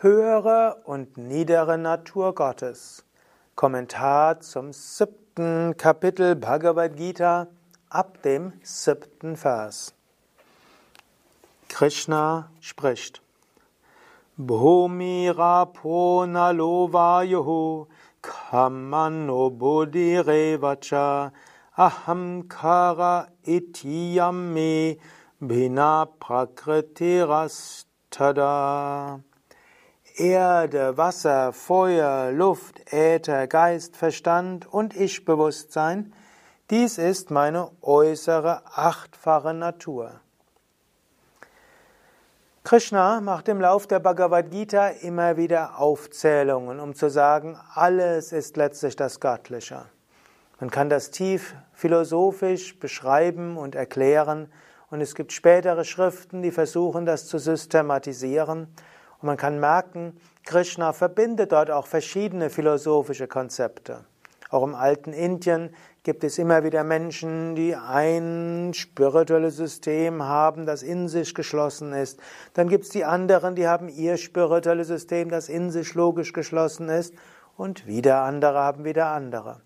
Höhere und niedere Natur Gottes. Kommentar zum siebten Kapitel Bhagavad Gita ab dem siebten Vers. Krishna spricht. Bhumirapo nalo vayuhu kamano buddhirevacha ahamkara itiyam me bhina prakritirastada. Erde, Wasser, Feuer, Luft, Äther, Geist, Verstand und Ich-Bewusstsein, dies ist meine äußere achtfache Natur. Krishna macht im Lauf der Bhagavad Gita immer wieder Aufzählungen, um zu sagen, alles ist letztlich das Göttliche. Man kann das tief philosophisch beschreiben und erklären, und es gibt spätere Schriften, die versuchen, das zu systematisieren. Und man kann merken, Krishna verbindet dort auch verschiedene philosophische Konzepte. Auch im alten Indien gibt es immer wieder Menschen, die ein spirituelles System haben, das in sich geschlossen ist. Dann gibt es die anderen, die haben ihr spirituelles System, das in sich logisch geschlossen ist. Und wieder andere haben wieder andere.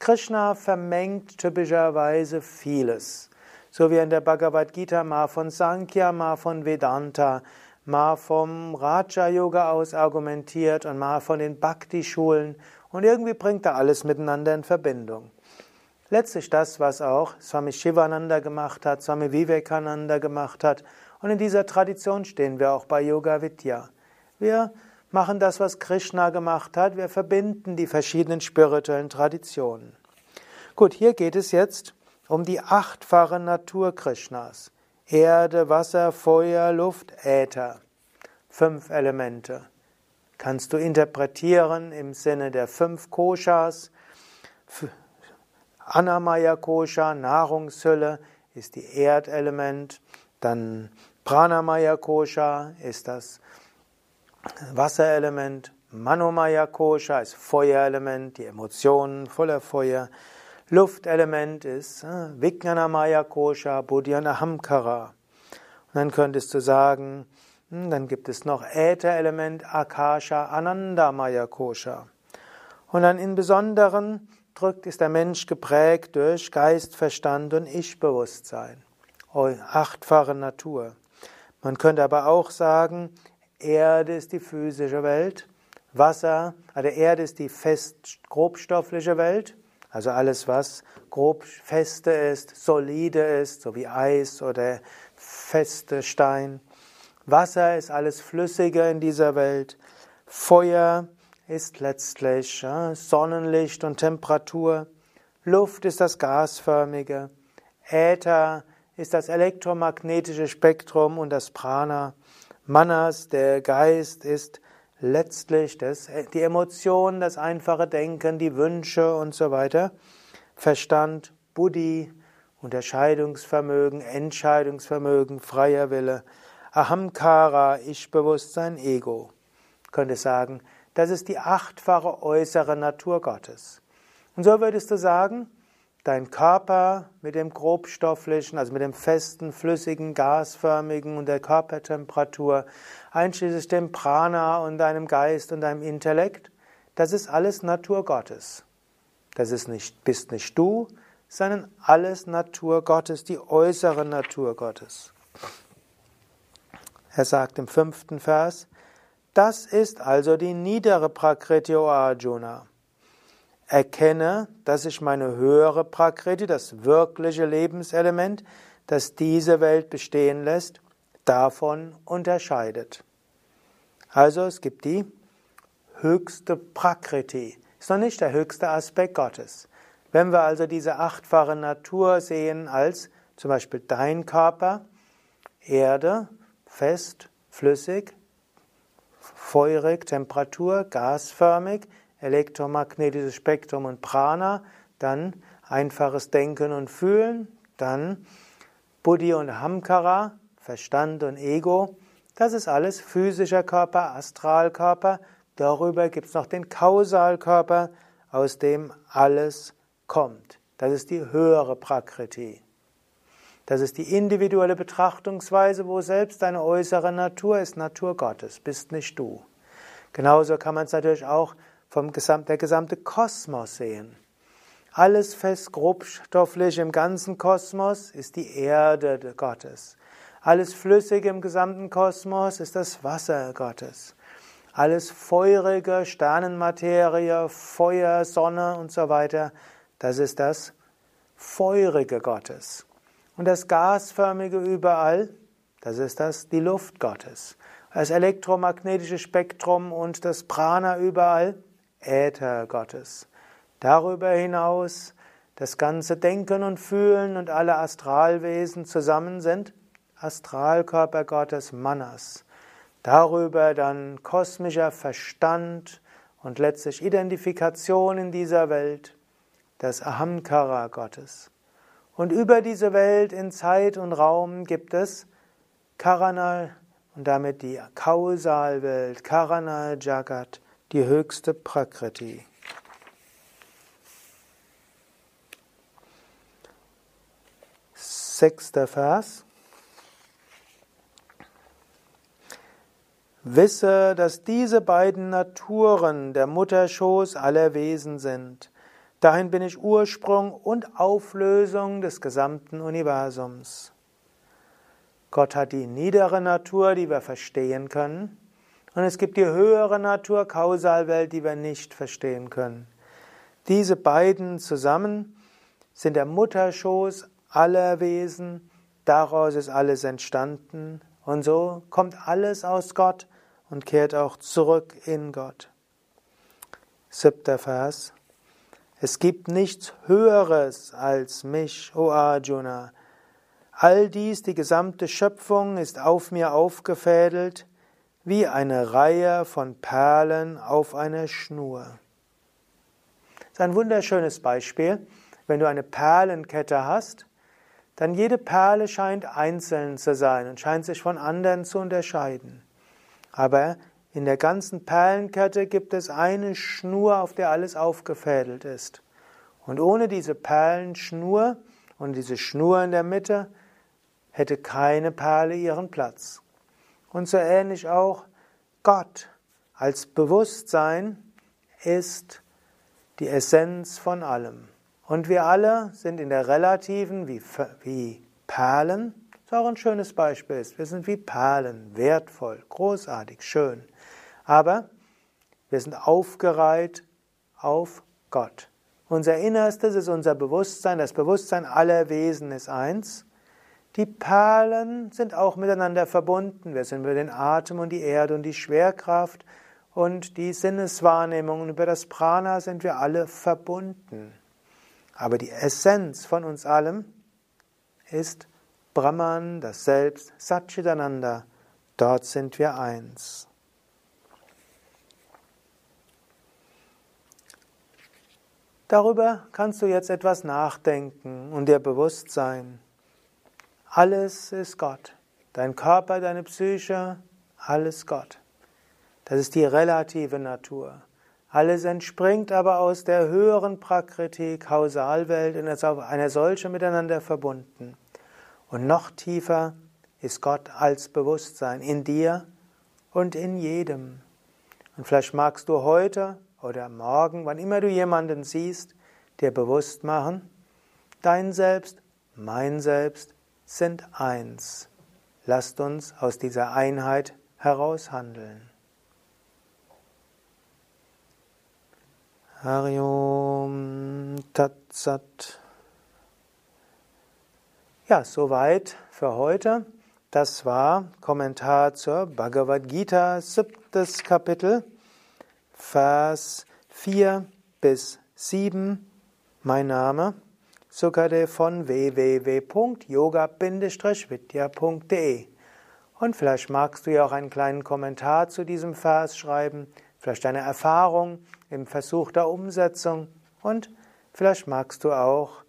Krishna vermengt typischerweise vieles. So wie in der Bhagavad Gita mal von Sankhya, mal von Vedanta, mal vom Raja Yoga aus argumentiert und mal von den Bhakti Schulen und irgendwie bringt er alles miteinander in Verbindung. Letztlich das, was auch Swami Shivananda gemacht hat, Swami Vivekananda gemacht hat. Und in dieser Tradition stehen wir auch bei Yoga Vidya. Wir machen das, was Krishna gemacht hat. Wir verbinden die verschiedenen spirituellen Traditionen. Gut, hier geht es jetzt um die achtfache Natur Krishnas. Erde, Wasser, Feuer, Luft, Äther. Fünf Elemente. Kannst du interpretieren im Sinne der fünf Koshas. Anamaya Kosha, Nahrungshülle, ist die Erdelement. Dann Pranamaya Kosha ist das Wasserelement. Manomaya Kosha ist Feuerelement, die Emotionen voller Feuer. Luftelement ist äh, Vijnanamaya Kosha, Buddhyanamkara. Und dann könntest du sagen, hm, dann gibt es noch Ätherelement, Akasha, Anandamaya Kosha. Und dann in besonderen drückt, ist der Mensch geprägt durch Geist, Verstand und Ich-Bewusstsein. Achtfache Natur. Man könnte aber auch sagen, Erde ist die physische Welt, Wasser, also Erde ist die fest grobstoffliche Welt, also alles, was grob feste ist, solide ist, so wie Eis oder feste Stein. Wasser ist alles Flüssige in dieser Welt. Feuer ist letztlich ja, Sonnenlicht und Temperatur. Luft ist das gasförmige. Äther ist das elektromagnetische Spektrum und das Prana. Manas, der Geist, ist letztlich das, die Emotionen, das einfache Denken, die Wünsche und so weiter. Verstand, Buddhi, Unterscheidungsvermögen, Entscheidungsvermögen, freier Wille. Ahamkara, Ich-Bewusstsein, Ego. Ich könnte sagen, das ist die achtfache äußere Natur Gottes. Und so würdest du sagen, dein Körper mit dem grobstofflichen, also mit dem festen, flüssigen, gasförmigen und der Körpertemperatur, einschließlich dem Prana und deinem Geist und deinem Intellekt, das ist alles Natur Gottes. Das ist nicht, bist nicht du, sondern alles Natur Gottes, die äußere Natur Gottes. Er sagt im fünften Vers, das ist also die niedere Prakriti, o Arjuna. Erkenne, dass sich meine höhere Prakriti, das wirkliche Lebenselement, das diese Welt bestehen lässt, davon unterscheidet. Also es gibt die höchste Prakriti. Ist noch nicht der höchste Aspekt Gottes. Wenn wir also diese achtfache Natur sehen als zum Beispiel dein Körper, Erde, fest, flüssig, feurig, Temperatur, gasförmig, elektromagnetisches Spektrum und Prana, dann einfaches Denken und Fühlen, dann Buddhi und Hamkara, Verstand und Ego. Das ist alles physischer Körper, Astralkörper. Darüber gibt es noch den Kausalkörper, aus dem alles kommt. Das ist die höhere Prakriti. Das ist die individuelle Betrachtungsweise, wo selbst deine äußere Natur ist Natur Gottes, bist nicht du. Genauso kann man es natürlich auch vom Gesamt, der gesamte Kosmos sehen. Alles fest grobstofflich im ganzen Kosmos ist die Erde Gottes. Alles Flüssige im gesamten Kosmos ist das Wasser Gottes. Alles feurige Sternenmaterie, Feuer, Sonne und so weiter, das ist das Feurige Gottes. Und das Gasförmige überall, das ist das die Luft Gottes. Das elektromagnetische Spektrum und das Prana überall, Äther Gottes. Darüber hinaus das ganze Denken und Fühlen und alle Astralwesen zusammen sind Astralkörper Gottes Manas. Darüber dann kosmischer Verstand und letztlich Identifikation in dieser Welt, das Ahamkara Gottes. Und über diese Welt in Zeit und Raum gibt es Karanal und damit die Kausalwelt, Karanal Jagat, die höchste Prakriti. Sechster Vers. Wisse, dass diese beiden Naturen der Mutterschoß aller Wesen sind. Dahin bin ich Ursprung und Auflösung des gesamten Universums. Gott hat die niedere Natur, die wir verstehen können, und es gibt die höhere Natur, Kausalwelt, die wir nicht verstehen können. Diese beiden zusammen sind der Mutterschoß aller Wesen, daraus ist alles entstanden, und so kommt alles aus Gott und kehrt auch zurück in Gott. Siebter Vers. Es gibt nichts Höheres als mich, O Arjuna. All dies, die gesamte Schöpfung, ist auf mir aufgefädelt wie eine Reihe von Perlen auf einer Schnur. Das ist ein wunderschönes Beispiel. Wenn du eine Perlenkette hast, dann jede Perle scheint einzeln zu sein und scheint sich von anderen zu unterscheiden. Aber in der ganzen Perlenkette gibt es eine Schnur, auf der alles aufgefädelt ist. Und ohne diese Perlenschnur und diese Schnur in der Mitte hätte keine Perle ihren Platz. Und so ähnlich auch Gott als Bewusstsein ist die Essenz von allem. Und wir alle sind in der relativen wie, wie Perlen ist auch ein schönes Beispiel. Wir sind wie Perlen, wertvoll, großartig, schön. Aber wir sind aufgereiht auf Gott. Unser Innerstes ist unser Bewusstsein, das Bewusstsein aller Wesen ist eins. Die Perlen sind auch miteinander verbunden. Wir sind über den Atem und die Erde und die Schwerkraft und die Sinneswahrnehmung und über das Prana sind wir alle verbunden. Aber die Essenz von uns allem ist Brahman, das Selbst, Satchitananda, dort sind wir eins. Darüber kannst du jetzt etwas nachdenken und dir bewusst sein. Alles ist Gott. Dein Körper, deine Psyche, alles Gott. Das ist die relative Natur. Alles entspringt aber aus der höheren Prakriti, Kausalwelt und ist auf eine solche miteinander verbunden. Und noch tiefer ist Gott als Bewusstsein in dir und in jedem. Und vielleicht magst du heute oder morgen, wann immer du jemanden siehst, dir bewusst machen, dein Selbst, mein Selbst sind eins. Lasst uns aus dieser Einheit heraushandeln. Hariom Tatsat. Ja, soweit für heute. Das war Kommentar zur Bhagavad Gita, siebtes Kapitel, Vers 4 bis 7. Mein Name Sukade von www.yoga-vidya.de Und vielleicht magst du ja auch einen kleinen Kommentar zu diesem Vers schreiben, vielleicht deine Erfahrung im Versuch der Umsetzung und vielleicht magst du auch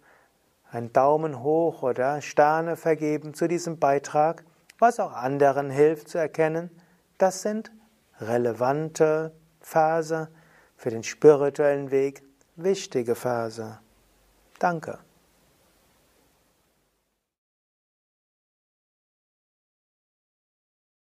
einen Daumen hoch oder Sterne vergeben zu diesem Beitrag, was auch anderen hilft zu erkennen, das sind relevante Verse für den spirituellen Weg, wichtige Verse. Danke.